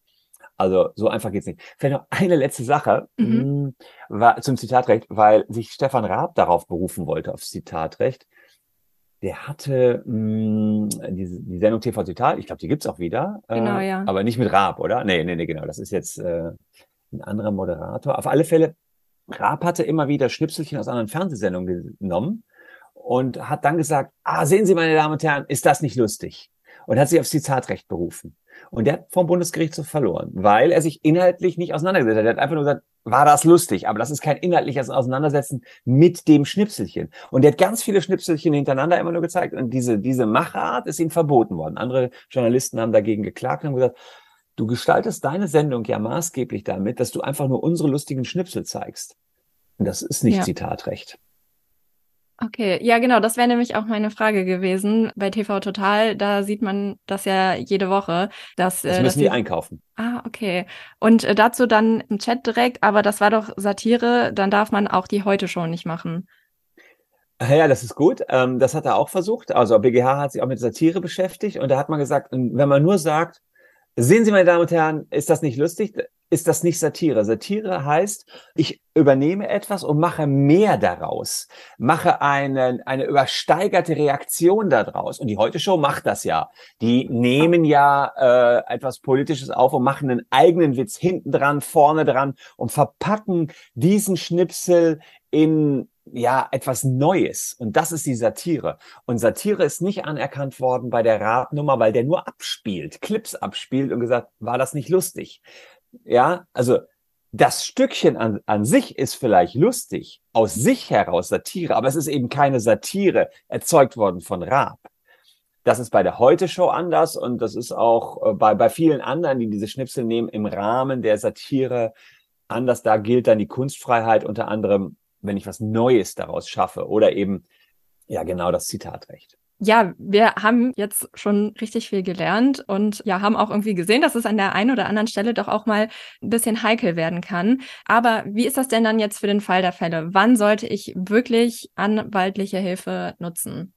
Also so einfach geht's nicht. Vielleicht noch eine letzte Sache mhm. Hm, war zum Zitatrecht, weil sich Stefan Raab darauf berufen wollte, aufs Zitatrecht. Der hatte mh, hm, die, die Sendung TV Zitat, ich glaube, die gibt's auch wieder. Genau, äh, ja. Aber nicht mit Raab, oder? Nee, nee, nee, genau. Das ist jetzt äh, ein anderer Moderator. Auf alle Fälle, Raab hatte immer wieder Schnipselchen aus anderen Fernsehsendungen genommen und hat dann gesagt, ah, sehen Sie, meine Damen und Herren, ist das nicht lustig? Und hat sich aufs Zitatrecht berufen. Und der hat vom Bundesgerichtshof verloren, weil er sich inhaltlich nicht auseinandergesetzt hat. Er hat einfach nur gesagt, war das lustig, aber das ist kein inhaltliches Auseinandersetzen mit dem Schnipselchen. Und er hat ganz viele Schnipselchen hintereinander immer nur gezeigt. Und diese, diese Machart ist ihm verboten worden. Andere Journalisten haben dagegen geklagt und haben gesagt, du gestaltest deine Sendung ja maßgeblich damit, dass du einfach nur unsere lustigen Schnipsel zeigst. Und das ist nicht ja. Zitatrecht. Okay, ja genau, das wäre nämlich auch meine Frage gewesen. Bei TV Total, da sieht man das ja jede Woche. Dass, das äh, müssen die einkaufen. Ah, okay. Und äh, dazu dann im Chat direkt, aber das war doch Satire, dann darf man auch die heute schon nicht machen. Ja, das ist gut. Ähm, das hat er auch versucht. Also BGH hat sich auch mit Satire beschäftigt und da hat man gesagt, wenn man nur sagt, sehen Sie, meine Damen und Herren, ist das nicht lustig? Ist das nicht Satire. Satire heißt, ich übernehme etwas und mache mehr daraus, mache eine, eine übersteigerte Reaktion daraus. Und die Heute Show macht das ja. Die nehmen ja äh, etwas Politisches auf und machen einen eigenen Witz hinten dran, vorne dran und verpacken diesen Schnipsel in ja, etwas Neues. Und das ist die Satire. Und Satire ist nicht anerkannt worden bei der Radnummer, weil der nur abspielt, Clips abspielt und gesagt, war das nicht lustig? Ja, also das Stückchen an, an sich ist vielleicht lustig, aus sich heraus Satire, aber es ist eben keine Satire erzeugt worden von Raab. Das ist bei der Heute-Show anders und das ist auch äh, bei, bei vielen anderen, die diese Schnipsel nehmen, im Rahmen der Satire anders. Da gilt dann die Kunstfreiheit unter anderem, wenn ich was Neues daraus schaffe oder eben, ja, genau das Zitatrecht. Ja, wir haben jetzt schon richtig viel gelernt und ja, haben auch irgendwie gesehen, dass es an der einen oder anderen Stelle doch auch mal ein bisschen heikel werden kann. Aber wie ist das denn dann jetzt für den Fall der Fälle? Wann sollte ich wirklich anwaltliche Hilfe nutzen?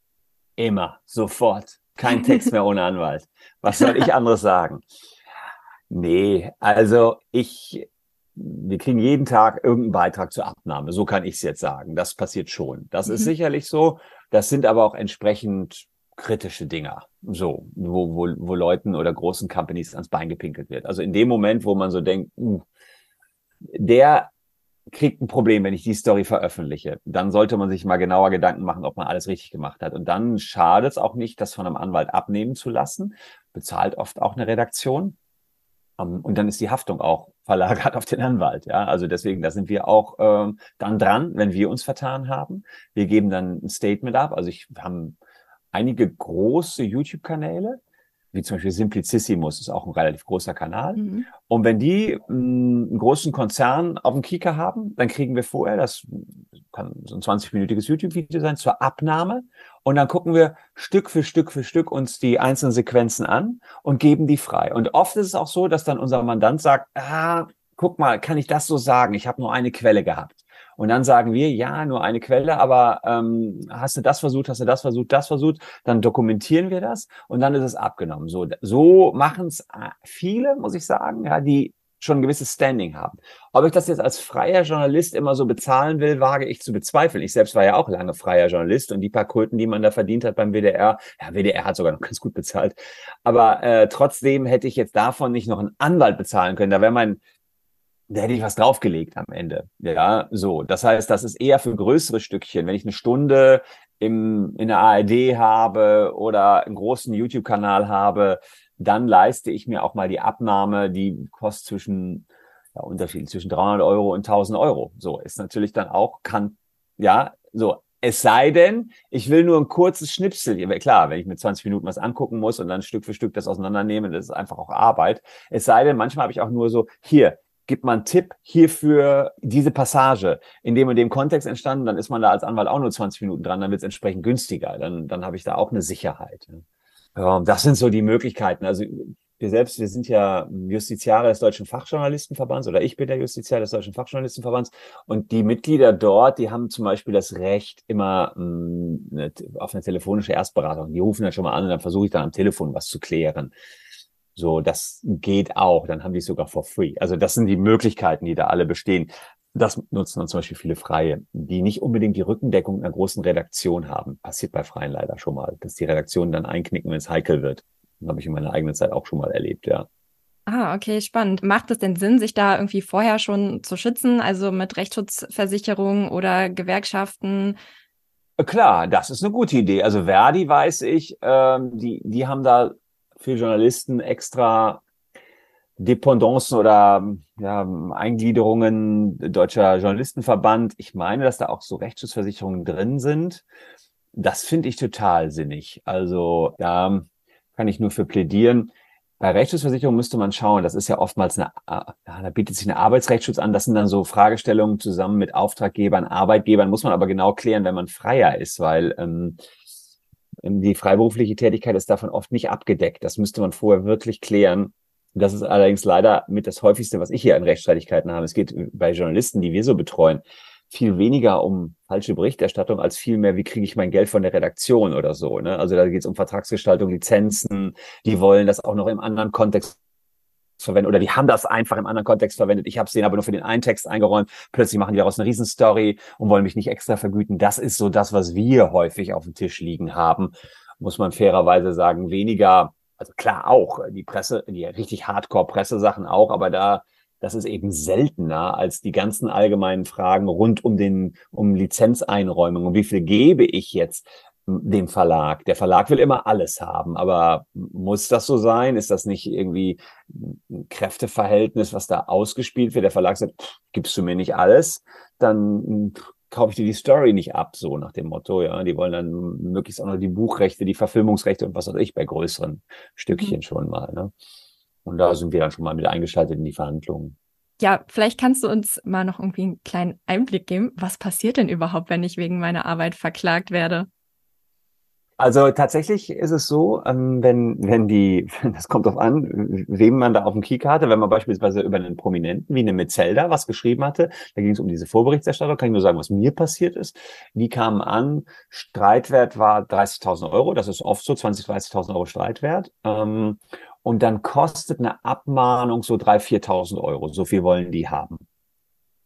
Immer, sofort. Kein Text mehr ohne Anwalt. Was soll ich anderes sagen? Nee, also ich, wir kriegen jeden Tag irgendeinen Beitrag zur Abnahme. So kann ich es jetzt sagen. Das passiert schon. Das mhm. ist sicherlich so. Das sind aber auch entsprechend kritische Dinger, so, wo, wo, wo Leuten oder großen Companies ans Bein gepinkelt wird. Also in dem Moment, wo man so denkt, uh, der kriegt ein Problem, wenn ich die Story veröffentliche. Dann sollte man sich mal genauer Gedanken machen, ob man alles richtig gemacht hat. Und dann schadet es auch nicht, das von einem Anwalt abnehmen zu lassen. Bezahlt oft auch eine Redaktion. Um, ähm, und dann ist die Haftung auch verlagert auf den Anwalt. Ja, also deswegen, da sind wir auch ähm, dann dran, wenn wir uns vertan haben. Wir geben dann ein Statement ab. Also ich wir haben einige große YouTube-Kanäle, wie zum Beispiel Simplicissimus ist auch ein relativ großer Kanal. Mhm. Und wenn die mh, mm, einen großen Konzern auf dem Kika haben, dann kriegen wir vorher, das kann so ein 20-minütiges YouTube-Video sein, zur Abnahme. Und dann gucken wir Stück für Stück für Stück uns die einzelnen Sequenzen an und geben die frei. Und oft ist es auch so, dass dann unser Mandant sagt, ah, guck mal, kann ich das so sagen? Ich habe nur eine Quelle gehabt. Und dann sagen wir, ja, nur eine Quelle, aber ähm, hast du das versucht, hast du das versucht, das versucht, dann dokumentieren wir das und dann ist es abgenommen. So, so machen es äh, viele, muss ich sagen, ja, die schon ein gewisses Standing haben. Ob ich das jetzt als freier Journalist immer so bezahlen will, wage ich zu bezweifeln. Ich selbst war ja auch lange freier Journalist und die paar Kulten, die man da verdient hat beim WDR, ja, WDR hat sogar noch ganz gut bezahlt. Aber äh, trotzdem hätte ich jetzt davon nicht noch einen Anwalt bezahlen können. Da wäre mein da hätte ich was draufgelegt am Ende. Ja, so. Das heißt, das ist eher für größere Stückchen. Wenn ich eine Stunde im, in der ARD habe oder einen großen YouTube-Kanal habe, dann leiste ich mir auch mal die Abnahme, die kostet zwischen, ja, Unterschied zwischen 300 Euro und 1000 Euro. So ist natürlich dann auch, kann, ja, so. Es sei denn, ich will nur ein kurzes Schnipsel. Klar, wenn ich mir 20 Minuten was angucken muss und dann Stück für Stück das auseinandernehme, das ist einfach auch Arbeit. Es sei denn, manchmal habe ich auch nur so, hier, gibt man Tipp hierfür diese Passage in dem und dem Kontext entstanden, dann ist man da als Anwalt auch nur 20 Minuten dran, dann wird es entsprechend günstiger. Dann, dann habe ich da auch eine Sicherheit. Ja, das sind so die Möglichkeiten. Also wir selbst, wir sind ja Justiziare des Deutschen Fachjournalistenverbands oder ich bin der Justiziar des Deutschen Fachjournalistenverbands und die Mitglieder dort, die haben zum Beispiel das Recht immer mh, eine, auf eine telefonische Erstberatung. Die rufen dann schon mal an und dann versuche ich dann am Telefon was zu klären. So, das geht auch. Dann haben die es sogar for free. Also das sind die Möglichkeiten, die da alle bestehen. Das nutzen dann zum Beispiel viele Freie, die nicht unbedingt die Rückendeckung einer großen Redaktion haben. Passiert bei Freien leider schon mal, dass die Redaktionen dann einknicken, wenn es heikel wird. Das habe ich in meiner eigenen Zeit auch schon mal erlebt, ja. Ah, okay, spannend. Macht es denn Sinn, sich da irgendwie vorher schon zu schützen, also mit Rechtsschutzversicherung oder Gewerkschaften? Klar, das ist eine gute Idee. Also Verdi weiß ich, ähm, die, die haben da für Journalisten extra Dependancen oder ja, Eingliederungen Deutscher Journalistenverband. Ich meine, dass da auch so Rechtsschutzversicherungen drin sind. Das finde ich total sinnig. Also da kann ich nur für plädieren. Bei Rechtsschutzversicherung müsste man schauen, das ist ja oftmals eine, ja, da bietet sich ein Arbeitsrechtsschutz an. Das sind dann so Fragestellungen zusammen mit Auftraggebern, Arbeitgebern, muss man aber genau klären, wenn man freier ist, weil ähm, die freiberufliche Tätigkeit ist davon oft nicht abgedeckt. Das müsste man vorher wirklich klären. Das ist allerdings leider mit das häufigste, was ich hier an Rechtsstreitigkeiten habe. Es geht bei Journalisten, die wir so betreuen, viel weniger um falsche Berichterstattung als vielmehr, wie kriege ich mein Geld von der Redaktion oder so. Ne? Also da geht es um Vertragsgestaltung, Lizenzen, die wollen das auch noch im anderen Kontext verwendet oder die haben das einfach im anderen Kontext verwendet. Ich habe es denen aber nur für den einen Text eingeräumt. Plötzlich machen die daraus eine Riesenstory und wollen mich nicht extra vergüten. Das ist so das, was wir häufig auf dem Tisch liegen haben, muss man fairerweise sagen. Weniger, also klar auch die Presse, die richtig Hardcore-Pressesachen auch, aber da das ist eben seltener als die ganzen allgemeinen Fragen rund um den, um Lizenzeinräumung und wie viel gebe ich jetzt dem Verlag. Der Verlag will immer alles haben, aber muss das so sein? Ist das nicht irgendwie ein Kräfteverhältnis, was da ausgespielt wird? Der Verlag sagt, pff, gibst du mir nicht alles, dann kaufe ich dir die Story nicht ab, so nach dem Motto, ja. Die wollen dann möglichst auch noch die Buchrechte, die Verfilmungsrechte und was weiß ich bei größeren Stückchen mhm. schon mal, ne? Und da sind wir dann schon mal mit eingeschaltet in die Verhandlungen. Ja, vielleicht kannst du uns mal noch irgendwie einen kleinen Einblick geben. Was passiert denn überhaupt, wenn ich wegen meiner Arbeit verklagt werde? Also tatsächlich ist es so, ähm, wenn, wenn die, [laughs] das kommt drauf an, wem man da auf dem Kick hatte, wenn man beispielsweise über einen Prominenten wie eine Metzelda was geschrieben hatte, da ging es um diese Vorberichterstattung, kann ich nur sagen, was mir passiert ist. Die kamen an, Streitwert war 30.000 Euro, das ist oft so, 20.000, 30.000 Euro Streitwert. Ähm, und dann kostet eine Abmahnung so 3.000, 4.000 Euro. So viel wollen die haben.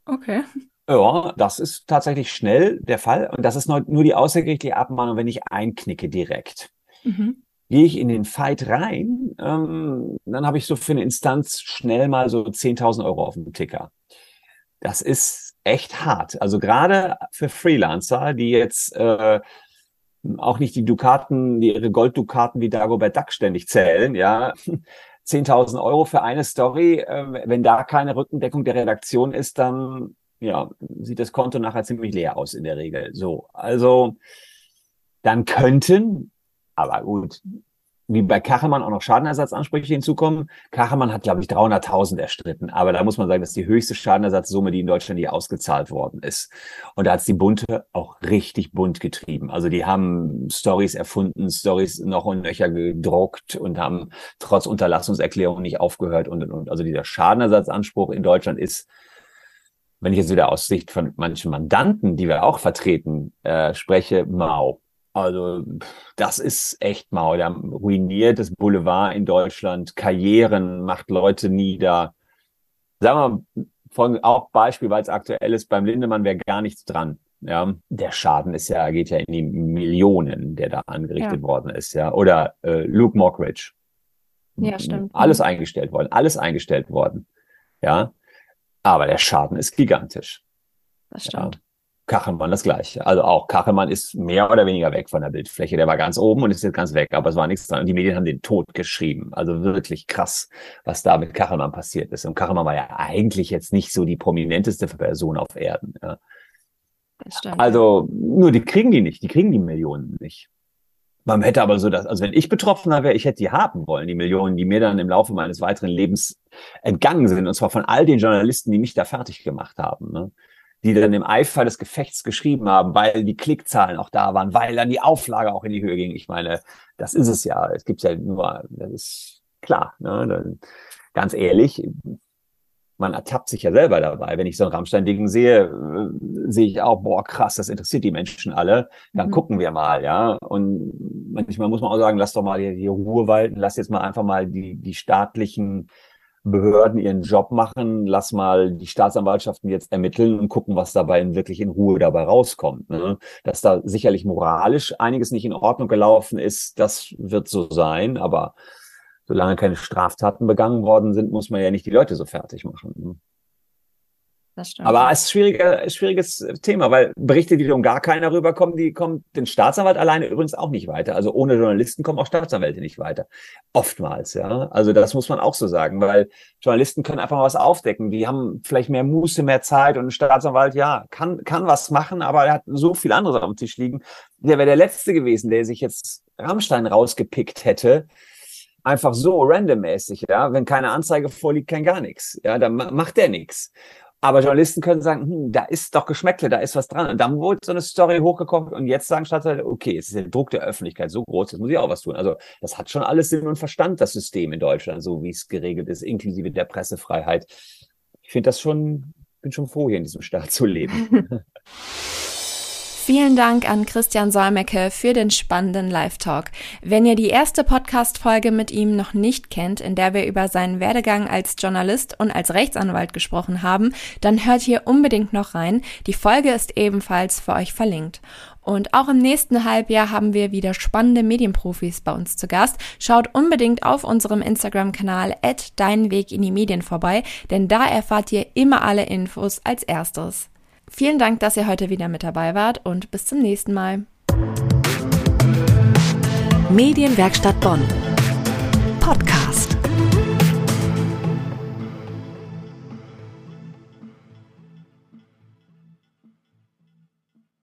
Okay. Ja, das ist tatsächlich schnell der Fall. Und das ist nur, nur die außergerichtliche Abmahnung, wenn ich einknicke direkt. Mhm. Gehe ich in den Fight rein, ähm, dann habe ich so für eine Instanz schnell mal so 10.000 Euro auf dem Ticker. Das ist echt hart. Also gerade für Freelancer, die jetzt äh, auch nicht die Dukaten, die ihre Golddukaten wie Dagobert Duck ständig zählen, ja. 10.000 Euro für eine Story, äh, wenn da keine Rückendeckung der Redaktion ist, dann ja, sieht das Konto nachher ziemlich leer aus in der Regel. So, also dann könnten, aber gut, wie bei Kachelmann auch noch Schadenersatzansprüche hinzukommen. Kachelmann hat, glaube ich, 300.000 erstritten. Aber da muss man sagen, das ist die höchste Schadenersatzsumme, die in Deutschland je ausgezahlt worden ist. Und da hat es die Bunte auch richtig bunt getrieben. Also die haben Stories erfunden, Stories noch und nöcher gedruckt und haben trotz Unterlassungserklärung nicht aufgehört und, und, und. Also dieser Schadenersatzanspruch in Deutschland ist wenn ich jetzt wieder aus Sicht von manchen Mandanten, die wir auch vertreten, äh, spreche, mau. Also das ist echt mau. Der ruiniert das Boulevard in Deutschland, Karrieren, macht Leute nieder. Sagen wir von auch Beispiel, weil es aktuell ist, beim Lindemann wäre gar nichts dran. Ja, der Schaden ist ja, geht ja in die Millionen, der da angerichtet ja. worden ist, ja. Oder äh, Luke Mockridge. Ja, stimmt. Alles eingestellt worden, alles eingestellt worden. Ja. Aber der Schaden ist gigantisch. Das stimmt. Ja. Kachelmann das gleiche. Also auch Kachelmann ist mehr oder weniger weg von der Bildfläche. Der war ganz oben und ist jetzt ganz weg, aber es war nichts dran. Und die Medien haben den Tod geschrieben. Also wirklich krass, was da mit Kachelmann passiert ist. Und Kachelmann war ja eigentlich jetzt nicht so die prominenteste Person auf Erden. Ja. Das stimmt. Also nur die kriegen die nicht, die kriegen die Millionen nicht. Man hätte aber so das, also wenn ich Betroffener wäre, ich hätte die haben wollen, die Millionen, die mir dann im Laufe meines weiteren Lebens entgangen sind, und zwar von all den Journalisten, die mich da fertig gemacht haben, ne? die dann im Eifer des Gefechts geschrieben haben, weil die Klickzahlen auch da waren, weil dann die Auflage auch in die Höhe ging. Ich meine, das ist es ja. Es gibt ja nur, das ist klar. Ne? Ganz ehrlich, man ertappt sich ja selber dabei. Wenn ich so ein Rammstein-Ding sehe, äh, sehe ich auch, boah, krass, das interessiert die Menschen alle. Dann mhm. gucken wir mal, ja. Und manchmal muss man auch sagen, lass doch mal die, die Ruhe walten, lass jetzt mal einfach mal die, die staatlichen Behörden ihren Job machen, lass mal die Staatsanwaltschaften jetzt ermitteln und gucken, was dabei wirklich in Ruhe dabei rauskommt. Ne? Dass da sicherlich moralisch einiges nicht in Ordnung gelaufen ist, das wird so sein, aber solange keine Straftaten begangen worden sind, muss man ja nicht die Leute so fertig machen. Ne? Das stimmt. Aber es ist schwieriger, schwieriges Thema, weil Berichte, die um gar keiner rüberkommen, die kommen den Staatsanwalt alleine übrigens auch nicht weiter. Also ohne Journalisten kommen auch Staatsanwälte nicht weiter. Oftmals, ja. Also das muss man auch so sagen, weil Journalisten können einfach mal was aufdecken. Die haben vielleicht mehr Muße, mehr Zeit und ein Staatsanwalt, ja, kann, kann was machen, aber er hat so viel anderes auf dem Tisch liegen. Der wäre der Letzte gewesen, der sich jetzt Rammstein rausgepickt hätte einfach so randommäßig, ja, wenn keine Anzeige vorliegt, kein gar nichts, ja, dann macht der nichts. Aber Journalisten können sagen, hm, da ist doch Geschmäckle, da ist was dran. Und dann wurde so eine Story hochgekocht und jetzt sagen Stadtteile, okay, es ist der Druck der Öffentlichkeit so groß, jetzt muss ich auch was tun. Also das hat schon alles Sinn und Verstand, das System in Deutschland, so wie es geregelt ist, inklusive der Pressefreiheit. Ich finde das schon, bin schon froh, hier in diesem Staat zu leben. [laughs] Vielen Dank an Christian Säumecke für den spannenden Live-Talk. Wenn ihr die erste Podcast-Folge mit ihm noch nicht kennt, in der wir über seinen Werdegang als Journalist und als Rechtsanwalt gesprochen haben, dann hört hier unbedingt noch rein. Die Folge ist ebenfalls für euch verlinkt. Und auch im nächsten Halbjahr haben wir wieder spannende Medienprofis bei uns zu Gast. Schaut unbedingt auf unserem Instagram-Kanal at Dein Weg in die Medien vorbei, denn da erfahrt ihr immer alle Infos als erstes. Vielen Dank, dass ihr heute wieder mit dabei wart und bis zum nächsten Mal. Medienwerkstatt Bonn. Podcast.